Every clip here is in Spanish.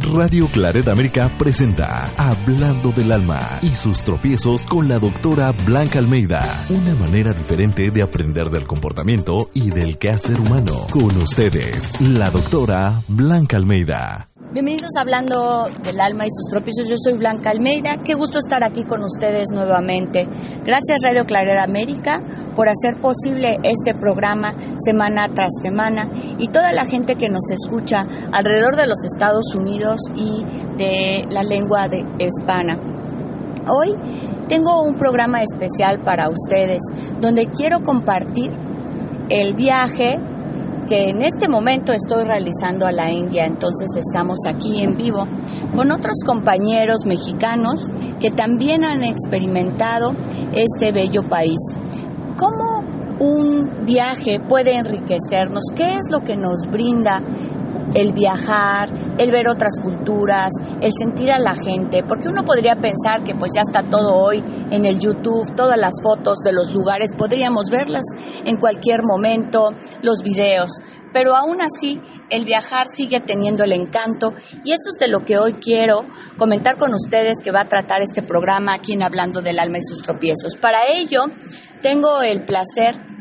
Radio Claret América presenta Hablando del Alma y sus tropiezos con la doctora Blanca Almeida. Una manera diferente de aprender del comportamiento y del quehacer humano. Con ustedes, la doctora Blanca Almeida. Bienvenidos Hablando del Alma y sus tropiezos. Yo soy Blanca Almeida. Qué gusto estar aquí con ustedes nuevamente. Gracias Radio Claret América por hacer posible este programa semana tras semana y toda la gente que nos escucha alrededor de los Estados Unidos y de la lengua de hispana. Hoy tengo un programa especial para ustedes donde quiero compartir el viaje que en este momento estoy realizando a la India, entonces estamos aquí en vivo con otros compañeros mexicanos que también han experimentado este bello país. ¿Cómo un viaje puede enriquecernos? ¿Qué es lo que nos brinda el viajar, el ver otras culturas, el sentir a la gente, porque uno podría pensar que pues ya está todo hoy en el YouTube, todas las fotos de los lugares, podríamos verlas en cualquier momento, los videos, pero aún así el viajar sigue teniendo el encanto y eso es de lo que hoy quiero comentar con ustedes que va a tratar este programa aquí en Hablando del Alma y sus tropiezos. Para ello, tengo el placer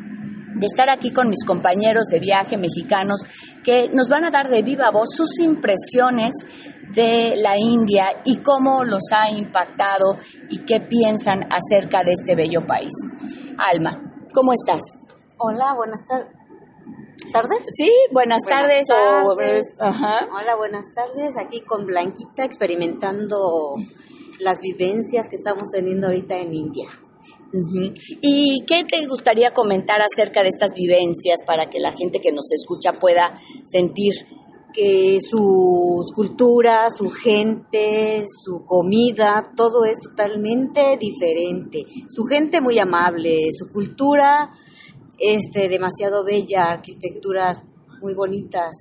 de estar aquí con mis compañeros de viaje mexicanos que nos van a dar de viva voz sus impresiones de la India y cómo los ha impactado y qué piensan acerca de este bello país. Alma, ¿cómo estás? Hola, buenas tardes. ¿Tardes? Sí, buenas, tardes. Hola, buenas tardes. Aquí con Blanquita experimentando las vivencias que estamos teniendo ahorita en India. ¿Y qué te gustaría comentar acerca de estas vivencias para que la gente que nos escucha pueda sentir? Que su cultura, su gente, su comida, todo es totalmente diferente. Su gente muy amable, su cultura este, demasiado bella, arquitecturas muy bonitas.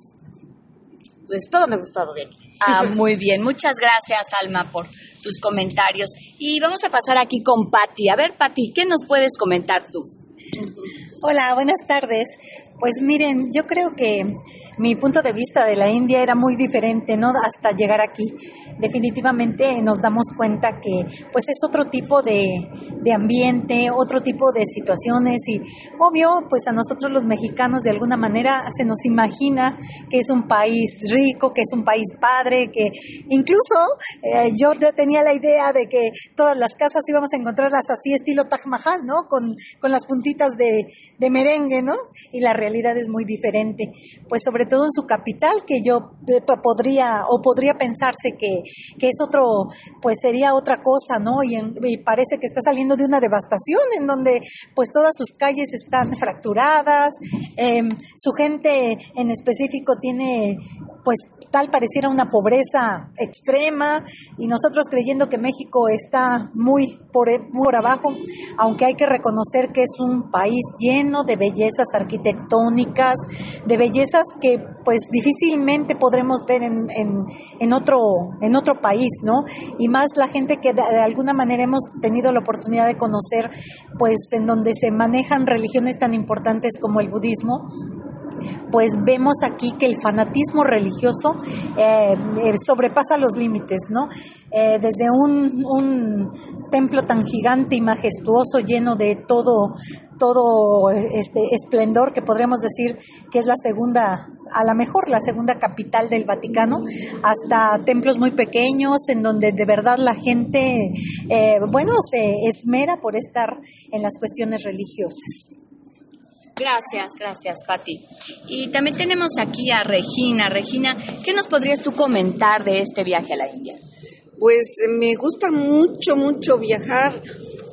Pues todo me ha gustado de él. Ah, muy bien. Muchas gracias, Alma, por tus comentarios. Y vamos a pasar aquí con Patti. A ver, Patti, ¿qué nos puedes comentar tú? Hola, buenas tardes. Pues miren, yo creo que mi punto de vista de la India era muy diferente, ¿no? Hasta llegar aquí. Definitivamente nos damos cuenta que pues es otro tipo de, de ambiente, otro tipo de situaciones y obvio, pues a nosotros los mexicanos de alguna manera se nos imagina que es un país rico, que es un país padre, que incluso eh, yo tenía la idea de que todas las casas íbamos a encontrarlas así estilo Taj Mahal, ¿no? Con, con las puntitas de, de merengue, ¿no? Y la realidad es muy diferente, pues sobre todo en su capital, que yo eh, podría o podría pensarse que, que es otro, pues sería otra cosa, ¿no? Y, parece que está saliendo de una devastación en donde pues todas sus calles están fracturadas, em, su gente en específico tiene pues tal pareciera una pobreza extrema y nosotros creyendo que México está muy por, por abajo, aunque hay que reconocer que es un país lleno de bellezas arquitectónicas, de bellezas que pues difícilmente podremos ver en, en, otro, en otro país, ¿no? Y más la gente que de, de alguna manera hemos tenido la oportunidad de conocer, pues en donde se manejan religiones tan importantes como el budismo, pues vemos aquí que el fanatismo religioso eh, eh, sobrepasa los límites, ¿no? Eh, desde un, un, templo tan gigante y majestuoso, lleno de todo, todo este esplendor, que podríamos decir que es la segunda, a lo mejor la segunda capital del Vaticano, hasta templos muy pequeños, en donde de verdad la gente, bueno, se esmera por estar en las cuestiones religiosas. Gracias, gracias, Patti. Y también tenemos aquí a Regina. Regina, ¿qué nos podrías tú comentar de este viaje a la India? Pues eh, me gusta mucho, mucho viajar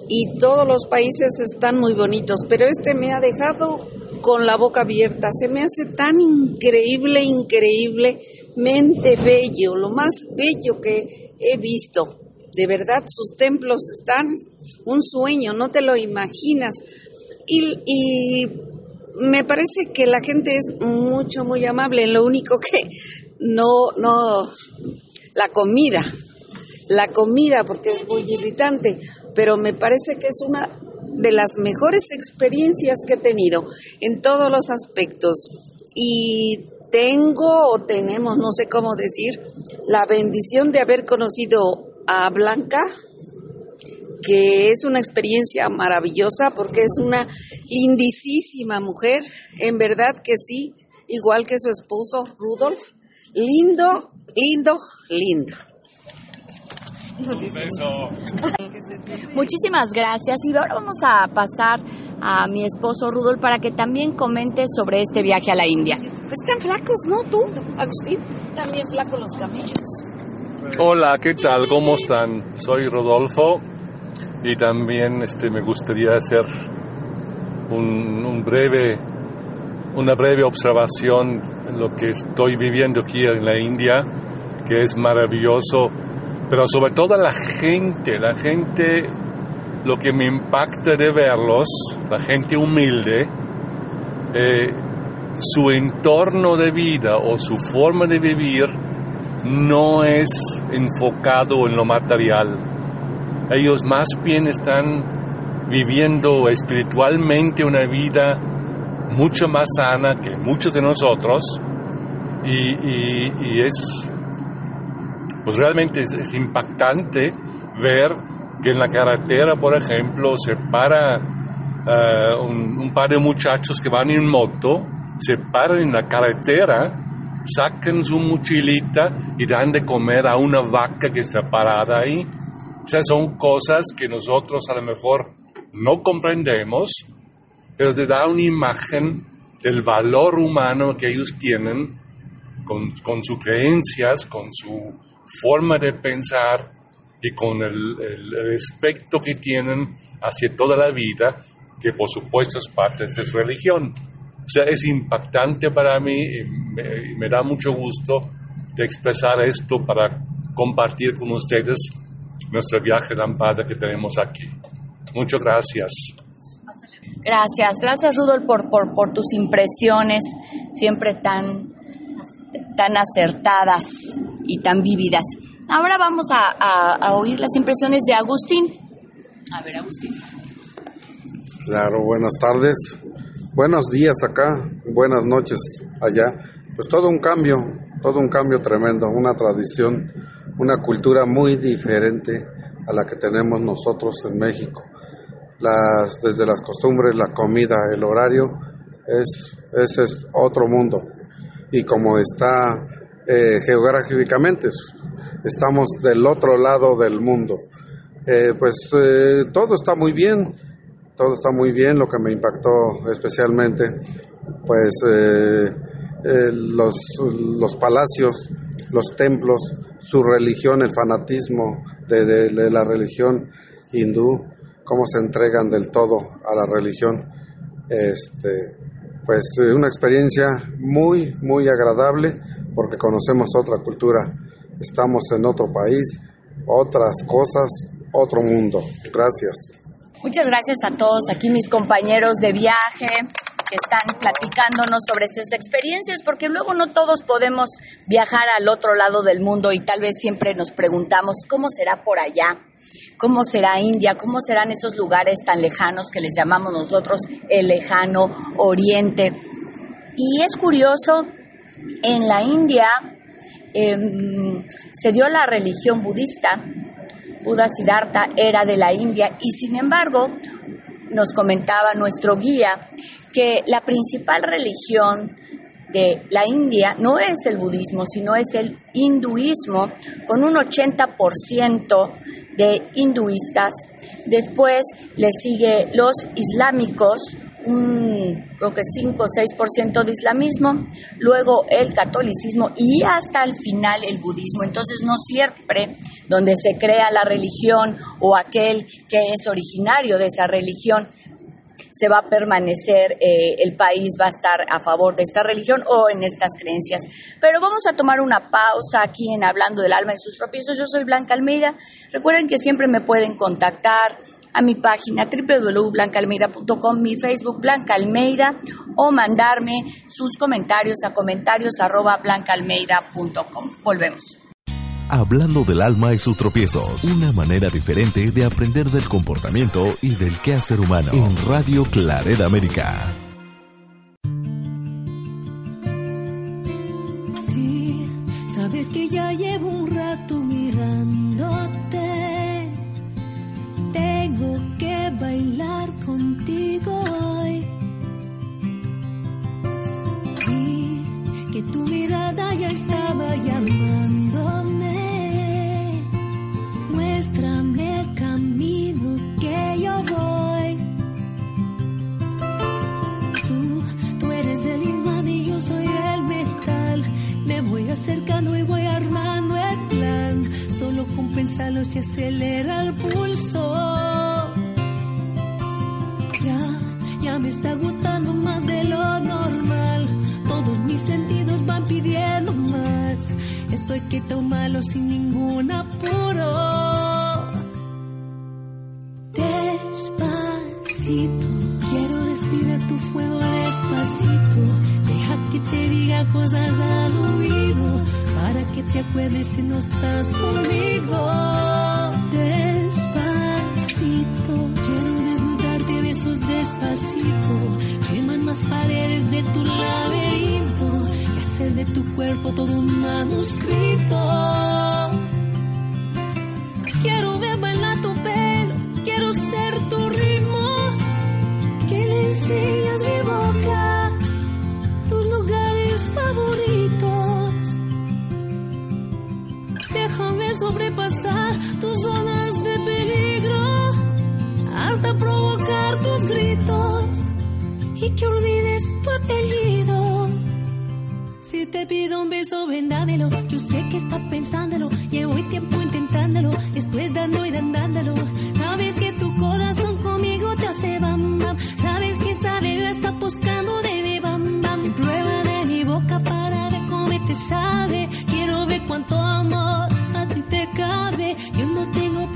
y todos los países están muy bonitos, pero este me ha dejado con la boca abierta. Se me hace tan increíble, increíble. realmente bello, lo más bello que he visto. De verdad, sus templos están un sueño, no te lo imaginas. Y, me parece que la gente es mucho, muy amable. Lo único que no, no, la comida, la comida, porque es muy irritante, pero me parece que es una de las mejores experiencias que he tenido en todos los aspectos. Y tengo o tenemos, no sé cómo decir, la bendición de haber conocido a Blanca, que es una experiencia maravillosa porque es una lindísima mujer, en verdad que sí, igual que su esposo Rudolf, lindo, lindo, lindo. Muchísimas gracias y ahora vamos a pasar a mi esposo Rudolf para que también comente sobre este viaje a la India. Pues están flacos, ¿no? Tú, Agustín, también flacos los camellos. Hola, ¿qué tal? ¿Cómo están? Soy Rodolfo y también este, me gustaría hacer un, breve, una breve observación en lo que estoy viviendo aquí en la India, que es maravilloso, pero sobre todo la gente, la gente, lo que me impacta de verlos, la gente humilde, eh, su entorno de vida o su forma de vivir no es enfocado en lo material ellos más bien están viviendo espiritualmente una vida mucho más sana que muchos de nosotros. Y, es pues realmente es, impactante ver que en la carretera por ejemplo se para eh, un, un, par de muchachos que van en moto se paran en la carretera sacan su mochilita y dan de comer a una vaca que está parada ahí sea, son cosas que nosotros a lo mejor no comprendemos, pero te da una imagen del valor humano que ellos tienen con, con sus creencias, con su forma de pensar y con el, respeto que tienen hacia toda la vida, que por supuesto es parte de su religión. O sea, es impactante para mí y me, y me da mucho gusto de expresar esto para compartir con ustedes nuestro viaje lampada que tenemos aquí. Muchas gracias. Gracias, gracias Rudolf por, por, por tus impresiones, siempre tan, tan acertadas y tan vívidas. Ahora vamos a, a, oír las impresiones de Agustín. A ver, Agustín. Claro, buenas tardes, buenos días acá, buenas noches allá. Pues todo un cambio, todo un cambio tremendo, una tradición una cultura muy diferente a la que tenemos nosotros en México. Las, desde las costumbres, la comida, el horario, es, ese es otro mundo. Y como está eh, geográficamente, estamos del otro lado del mundo. Eh, pues eh, todo está muy bien, todo está muy bien. Lo que me impactó especialmente, pues los, los palacios, los templos, su religión, el fanatismo de, la religión hindú, cómo se entregan del todo a la religión. Este, pues eh, una experiencia muy, muy agradable porque conocemos otra cultura, estamos en otro país, otras cosas, otro mundo. Gracias. Muchas gracias a todos aquí mis compañeros de viaje que están platicándonos sobre esas experiencias, porque luego no todos podemos viajar al otro lado del mundo y tal vez siempre nos preguntamos cómo será por allá, cómo será India, cómo serán esos lugares tan lejanos que les llamamos nosotros el lejano oriente. Y es curioso, en la India em, se dio la religión budista, Buda Siddhartha era de la India y sin embargo nos comentaba nuestro guía que la principal religión de la India no es el budismo, sino es el hinduismo, con un 80% de hinduistas. Después le sigue los islámicos, un creo que 5 o 6% de islamismo, luego el catolicismo y hasta el final el budismo. Entonces no siempre donde se crea la religión o aquel que es originario de esa religión se va a permanecer, eh, el país va a estar a favor de esta religión o en estas creencias. Pero vamos a tomar una pausa aquí en Hablando del Alma y sus tropiezos. Yo soy Blanca Almeida. Recuerden que siempre me pueden contactar a mi página www.blancaalmeida.com, mi Facebook Blanca Almeida o mandarme sus comentarios a comentarios arroba. Volvemos. Hablando del alma y sus tropiezos, una manera diferente de aprender del comportamiento y del quehacer humano en Radio Clareda América. Acercando y voy armando el plan. Solo con pensarlo se acelera el pulso. Ya, ya me está gustando más de lo normal. Todos mis sentidos van pidiendo más. Estoy que tomarlo sin ningún apuro. Despacito, quiero respirar tu fuego despacito. Deja que te diga cosas al oído para que te acuerdes si no estás conmigo. Despacito, quiero desnudarte besos despacito. Queman las paredes de tu laberinto y hacer de tu cuerpo todo un manuscrito. Quiero ver bailar tu pelo, quiero ser tu ritmo. Que le sobrepasar tus zonas de peligro hasta provocar tus gritos y que olvides tu apellido. Si te pido un beso, ven dámelo. Yo sé que estás pensándolo. Llevo tiempo intentándolo. Estoy dando y dándolo. Sabes que tu corazón conmigo te hace bam bam. Sabes que esa bebé está buscando de mi bam bam. En prueba de mi boca para ver cómo te sabe.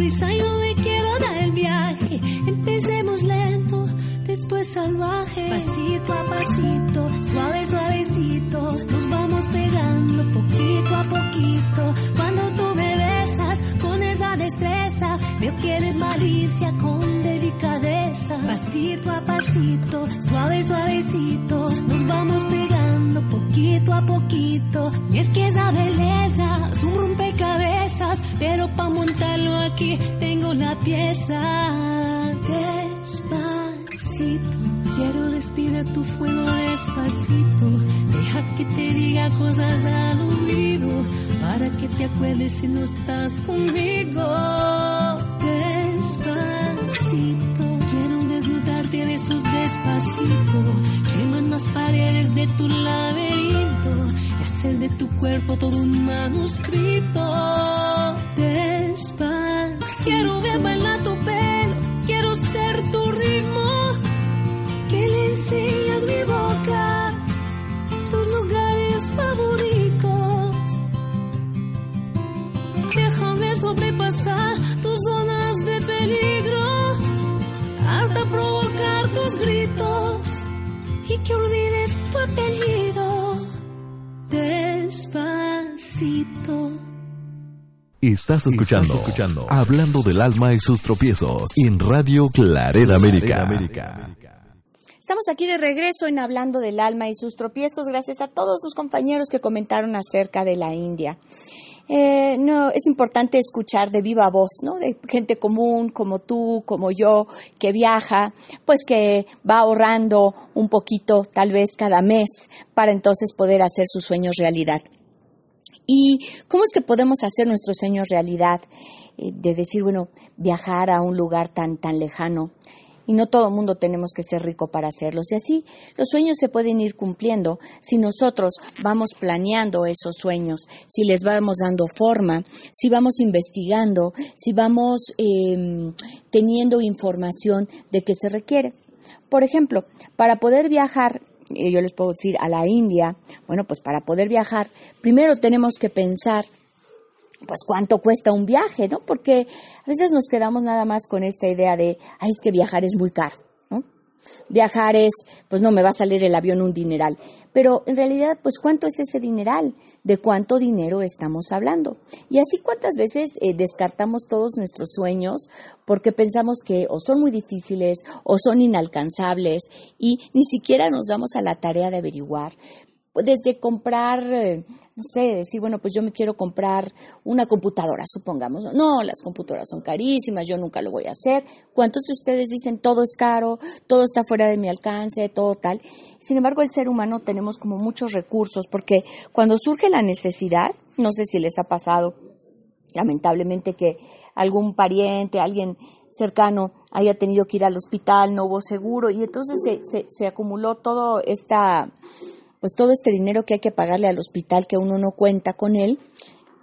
Prisa, yo me quiero dar el viaje. Empecemos lento después salvaje. Pasito a pasito, suave, suavecito, nos vamos pegando poquito a poquito. Cuando tú me besas con esa destreza, veo que eres malicia con delicadeza. Pasito a pasito, suave, suavecito, nos vamos pegando poquito a poquito. Y es que esa belleza es un pero para montarlo aquí tengo la pieza. Despacito, quiero respirar tu fuego despacito. Deja que te diga cosas al oído para que te acuerdes si no estás conmigo. Despacito, quiero desnudarte a besos despacito. Queman las paredes de tu laberinto y hacer de tu cuerpo todo un manuscrito. Quiero ver bailar tu pelo, quiero ser tu ritmo. Que le enseñas mi boca, tus lugares favoritos. Déjame sobrepasar tus zonas de peligro hasta provocar tus gritos y que olvides tu apellido. Despacito. Estás escuchando, escuchando Hablando del alma y sus tropiezos en Radio Clareda América. Estamos aquí de regreso en Hablando del Alma y sus tropiezos, gracias a todos los compañeros que comentaron acerca de la India. Eh, no, es importante escuchar de viva voz, ¿no? De gente común como tú, como yo, que viaja, pues que va ahorrando un poquito, tal vez cada mes, para entonces poder hacer sus sueños realidad. ¿Y cómo es que podemos hacer nuestros sueños realidad? Eh, de decir, bueno, viajar a un lugar tan, tan lejano. Y no todo el mundo tenemos que ser rico para hacerlos. Y así los sueños se pueden ir cumpliendo si nosotros vamos planeando esos sueños, si les vamos dando forma, si vamos investigando, si vamos eh, teniendo información de qué se requiere. Por ejemplo, para poder viajar, yo les puedo decir a la India, bueno, pues para poder viajar, primero tenemos que pensar pues cuánto cuesta un viaje, ¿no? Porque a veces nos quedamos nada más con esta idea de, ay, es que viajar es muy caro, ¿no? Viajar es, pues no, me va a salir el avión un dineral. Pero en realidad, pues cuánto es ese dineral, de cuánto dinero estamos hablando. Y así cuántas veces eh, descartamos todos nuestros sueños porque pensamos que o son muy difíciles o son inalcanzables y ni siquiera nos damos a la tarea de averiguar desde comprar, eh, no sé, decir, bueno, pues yo me quiero comprar una computadora, supongamos. No, las computadoras son carísimas, yo nunca lo voy a hacer. ¿Cuántos de ustedes dicen todo es caro, todo está fuera de mi alcance, todo tal? Sin embargo, el ser humano tenemos como muchos recursos, porque cuando surge la necesidad, no sé si les ha pasado, lamentablemente, que algún pariente, alguien cercano haya tenido que ir al hospital, no hubo seguro, y entonces se, se, se acumuló todo esta pues todo este dinero que hay que pagarle al hospital que uno no cuenta con él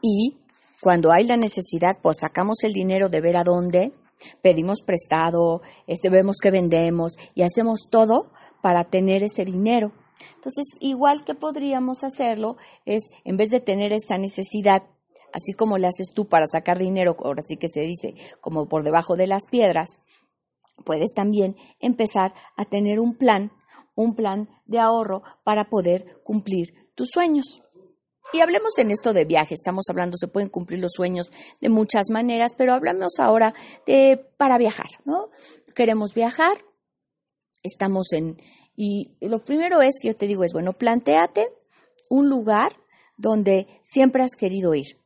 y cuando hay la necesidad, pues sacamos el dinero de ver a dónde, pedimos prestado, este, vemos que vendemos y hacemos todo para tener ese dinero. Entonces, igual que podríamos hacerlo es, en vez de tener esta necesidad, así como le haces tú para sacar dinero, ahora sí que se dice, como por debajo de las piedras, puedes también empezar a tener un plan un plan de ahorro para poder cumplir tus sueños. Y hablemos en esto de viaje, estamos hablando, se pueden cumplir los sueños de muchas maneras, pero hablamos ahora de para viajar, ¿no? Queremos viajar, estamos en, y lo primero es que yo te digo es, bueno, planteate un lugar donde siempre has querido ir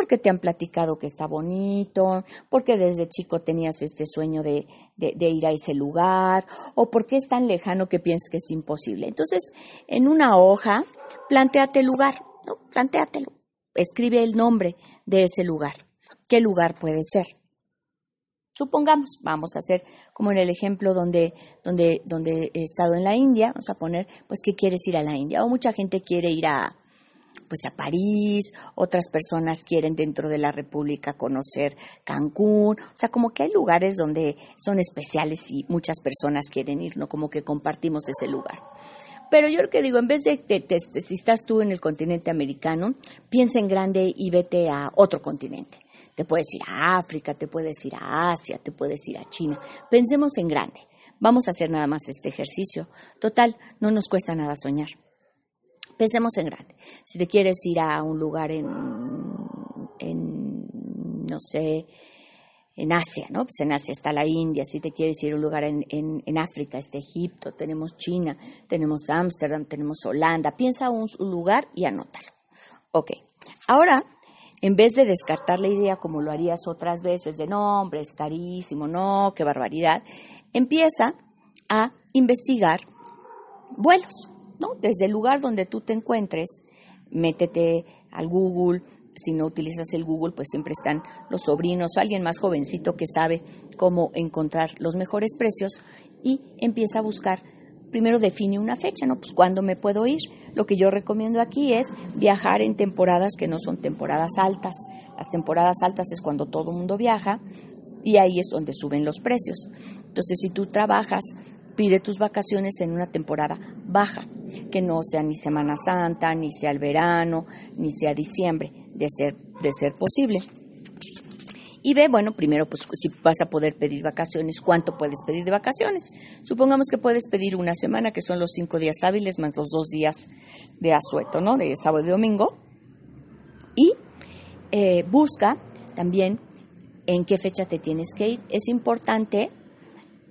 porque te han platicado que está bonito, porque desde chico tenías este sueño de, ir a ese lugar, o porque es tan lejano que piensas que es imposible. Entonces, en una hoja, planteate el lugar, ¿no? Plantéatelo. Escribe el nombre de ese lugar. ¿Qué lugar puede ser? Supongamos, vamos a hacer como en el ejemplo donde, donde, donde he estado en la India, vamos a poner, pues que quieres ir a la India, o mucha gente quiere ir a, pues a París, otras personas quieren dentro de la República conocer Cancún, o sea, como que hay lugares donde son especiales y muchas personas quieren ir, ¿no? Como que compartimos ese lugar. Pero yo lo que digo, en vez de, si estás tú en el continente americano, piensa en grande y vete a otro continente. Te puedes ir a África, te puedes ir a Asia, te puedes ir a China. Pensemos en grande. Vamos a hacer nada más este ejercicio. Total, no nos cuesta nada soñar. Pensemos en grande. Si te quieres ir a un lugar en, en no sé, en Asia, ¿no? Pues en Asia está la India, si te quieres ir a un lugar en, en, África, está Egipto, tenemos China, tenemos Ámsterdam, tenemos Holanda. Piensa un, un lugar y anótalo. Ok, ahora, en vez de descartar la idea como lo harías otras veces, de no, hombre, es carísimo, no, qué barbaridad, empieza a investigar vuelos. ¿No? Desde el lugar donde tú te encuentres, métete al Google. Si no utilizas el Google, pues siempre están los sobrinos alguien más jovencito que sabe cómo encontrar los mejores precios y empieza a buscar. Primero define una fecha, ¿no? Pues cuándo me puedo ir. Lo que yo recomiendo aquí es viajar en temporadas que no son temporadas altas. Las temporadas altas es cuando todo el mundo viaja y ahí es donde suben los precios. Entonces, si tú trabajas pide tus vacaciones en una temporada baja, que no sea ni Semana Santa, ni sea el verano, ni sea diciembre, de ser, de ser posible. Y ve, bueno, primero, pues si vas a poder pedir vacaciones, ¿cuánto puedes pedir de vacaciones? Supongamos que puedes pedir una semana, que son los cinco días hábiles más los dos días de asueto, ¿no? De sábado y domingo. Y eh, busca también en qué fecha te tienes que ir. Es importante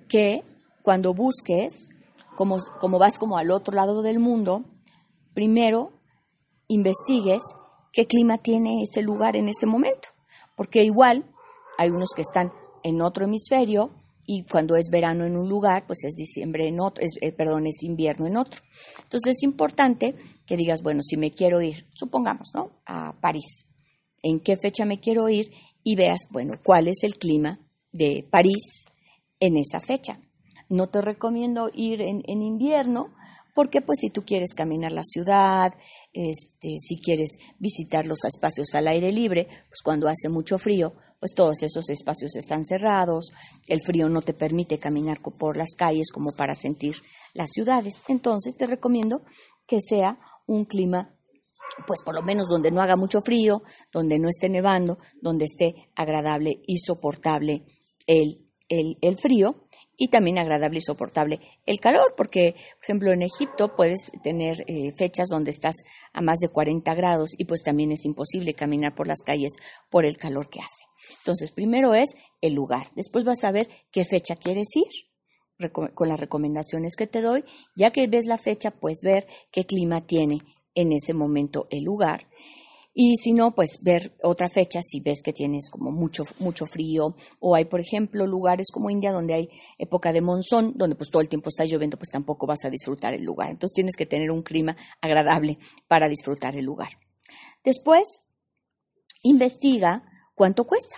que cuando busques, como, como vas como al otro lado del mundo, primero investigues qué clima tiene ese lugar en ese momento. Porque igual hay unos que están en otro hemisferio y cuando es verano en un lugar, pues es diciembre en otro, es, eh, perdón, es invierno en otro. Entonces es importante que digas, bueno, si me quiero ir, supongamos, ¿no? A París, ¿en qué fecha me quiero ir? Y veas, bueno, cuál es el clima de París en esa fecha. No te recomiendo ir en, invierno porque pues si tú quieres caminar la ciudad, este, si quieres visitar los espacios al aire libre, pues cuando hace mucho frío, pues todos esos espacios están cerrados, el frío no te permite caminar por las calles como para sentir las ciudades. Entonces te recomiendo que sea un clima pues por lo menos donde no haga mucho frío, donde no esté nevando, donde esté agradable y soportable el, el, frío y también agradable y soportable el calor, porque, por ejemplo, en Egipto puedes tener eh, fechas donde estás a más de 40 grados y pues también es imposible caminar por las calles por el calor que hace. Entonces, primero es el lugar, después vas a ver qué fecha quieres ir con las recomendaciones que te doy, ya que ves la fecha, pues ver qué clima tiene en ese momento el lugar. Y si no, pues ver otra fecha si ves que tienes como mucho, mucho frío. O hay, por ejemplo, lugares como India donde hay época de monzón, donde pues todo el tiempo está lloviendo, pues tampoco vas a disfrutar el lugar. Entonces tienes que tener un clima agradable para disfrutar el lugar. Después, investiga cuánto cuesta,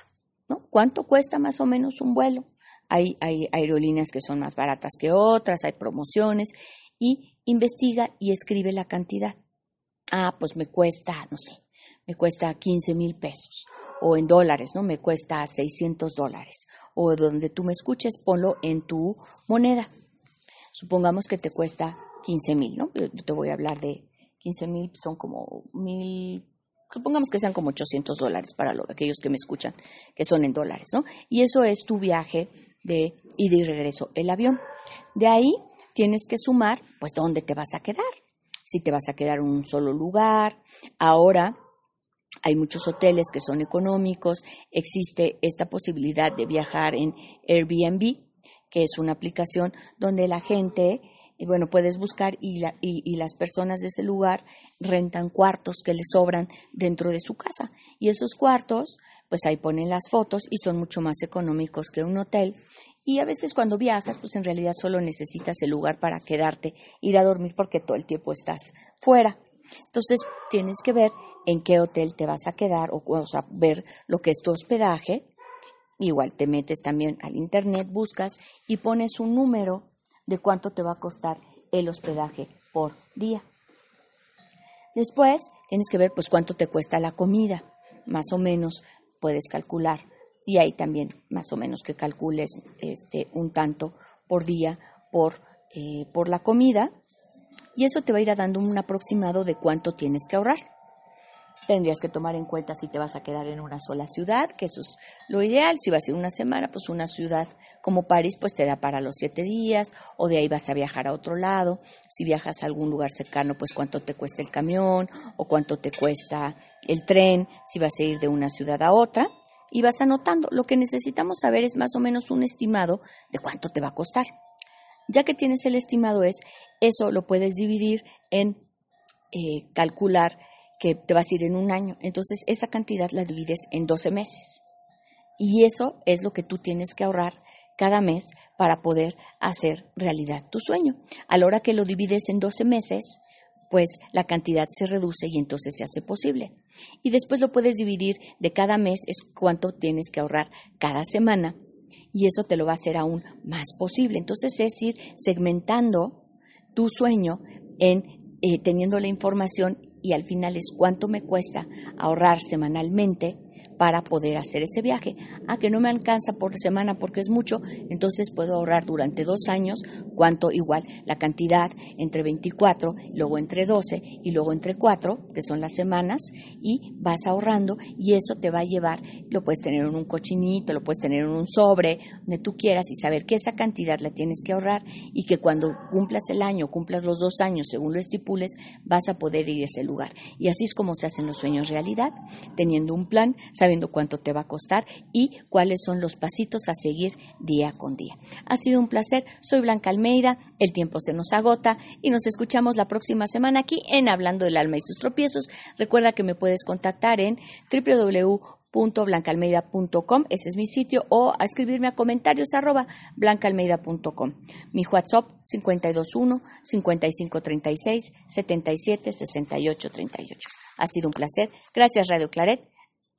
¿no? ¿Cuánto cuesta más o menos un vuelo? Hay, hay aerolíneas que son más baratas que otras, hay promociones y investiga y escribe la cantidad ah, pues me cuesta, no sé, me cuesta 15 mil pesos, o en dólares, ¿no? Me cuesta 600 dólares, o donde tú me escuches, ponlo en tu moneda. Supongamos que te cuesta 15 mil, ¿no? Yo te voy a hablar de 15 mil, son como mil, supongamos que sean como 800 dólares para aquellos que me escuchan, que son en dólares, ¿no? Y eso es tu viaje de ida y regreso, el avión. De ahí tienes que sumar, pues, dónde te vas a quedar si te vas a quedar en un solo lugar. Ahora hay muchos hoteles que son económicos, existe esta posibilidad de viajar en Airbnb, que es una aplicación donde la gente, eh, bueno, puedes buscar y, y, las personas de ese lugar rentan cuartos que les sobran dentro de su casa. Y esos cuartos, pues ahí ponen las fotos y son mucho más económicos que un hotel y a veces cuando viajas, pues en realidad solo necesitas el lugar para quedarte, ir a dormir porque todo el tiempo estás fuera. Entonces tienes que ver en qué hotel te vas a quedar o, o ver lo que es tu hospedaje. Igual te metes también al internet, buscas y pones un número de cuánto te va a costar el hospedaje por día. Después tienes que ver pues cuánto te cuesta la comida. Más o menos puedes calcular y ahí también más o menos que calcules este, un tanto por día por, eh, por la comida y eso te va a ir dando un aproximado de cuánto tienes que ahorrar. Tendrías que tomar en cuenta si te vas a quedar en una sola ciudad, que eso es lo ideal. Si vas a ir una semana, pues una ciudad como París, pues te da para los siete días, o de ahí vas a viajar a otro lado. Si viajas a algún lugar cercano, pues cuánto te cuesta el camión, o cuánto te cuesta el tren, si vas a ir de una ciudad a otra y vas anotando. Lo que necesitamos saber es más o menos un estimado de cuánto te va a costar. Ya que tienes el estimado es, eso lo puedes dividir en eh, calcular que te vas a ir en un año. Entonces esa cantidad la divides en 12 meses. Y eso es lo que tú tienes que ahorrar cada mes para poder hacer realidad tu sueño. A la hora que lo divides en 12 meses, pues la cantidad se reduce y entonces se hace posible. Y después lo puedes dividir de cada mes, es cuánto tienes que ahorrar cada semana, y eso te lo va a hacer aún más posible. Entonces es ir segmentando tu sueño en eh, teniendo la información y al final es cuánto me cuesta ahorrar semanalmente para poder hacer ese viaje. Ah, que no me alcanza por semana porque es mucho, entonces puedo ahorrar durante dos años cuánto igual la cantidad entre 24, luego entre 12 y luego entre 4, que son las semanas, y vas ahorrando y eso te va a llevar, lo puedes tener en un cochinito, lo puedes tener en un sobre, donde tú quieras y saber que esa cantidad la tienes que ahorrar y que cuando cumplas el año, cumplas los dos años según lo estipules, vas a poder ir a ese lugar. Y así es como se hacen los sueños realidad, teniendo un plan, sabiendo sabiendo cuánto te va a costar y cuáles son los pasitos a seguir día con día. Ha sido un placer. Soy Blanca Almeida. El tiempo se nos agota y nos escuchamos la próxima semana aquí en Hablando del Alma y sus tropiezos. Recuerda que me puedes contactar en www.blancalmeida.com, ese es mi sitio, o a escribirme a comentarios arroba blancalmeida.com. Mi WhatsApp 521 5536 77 68 38. Ha sido un placer. Gracias Radio Claret.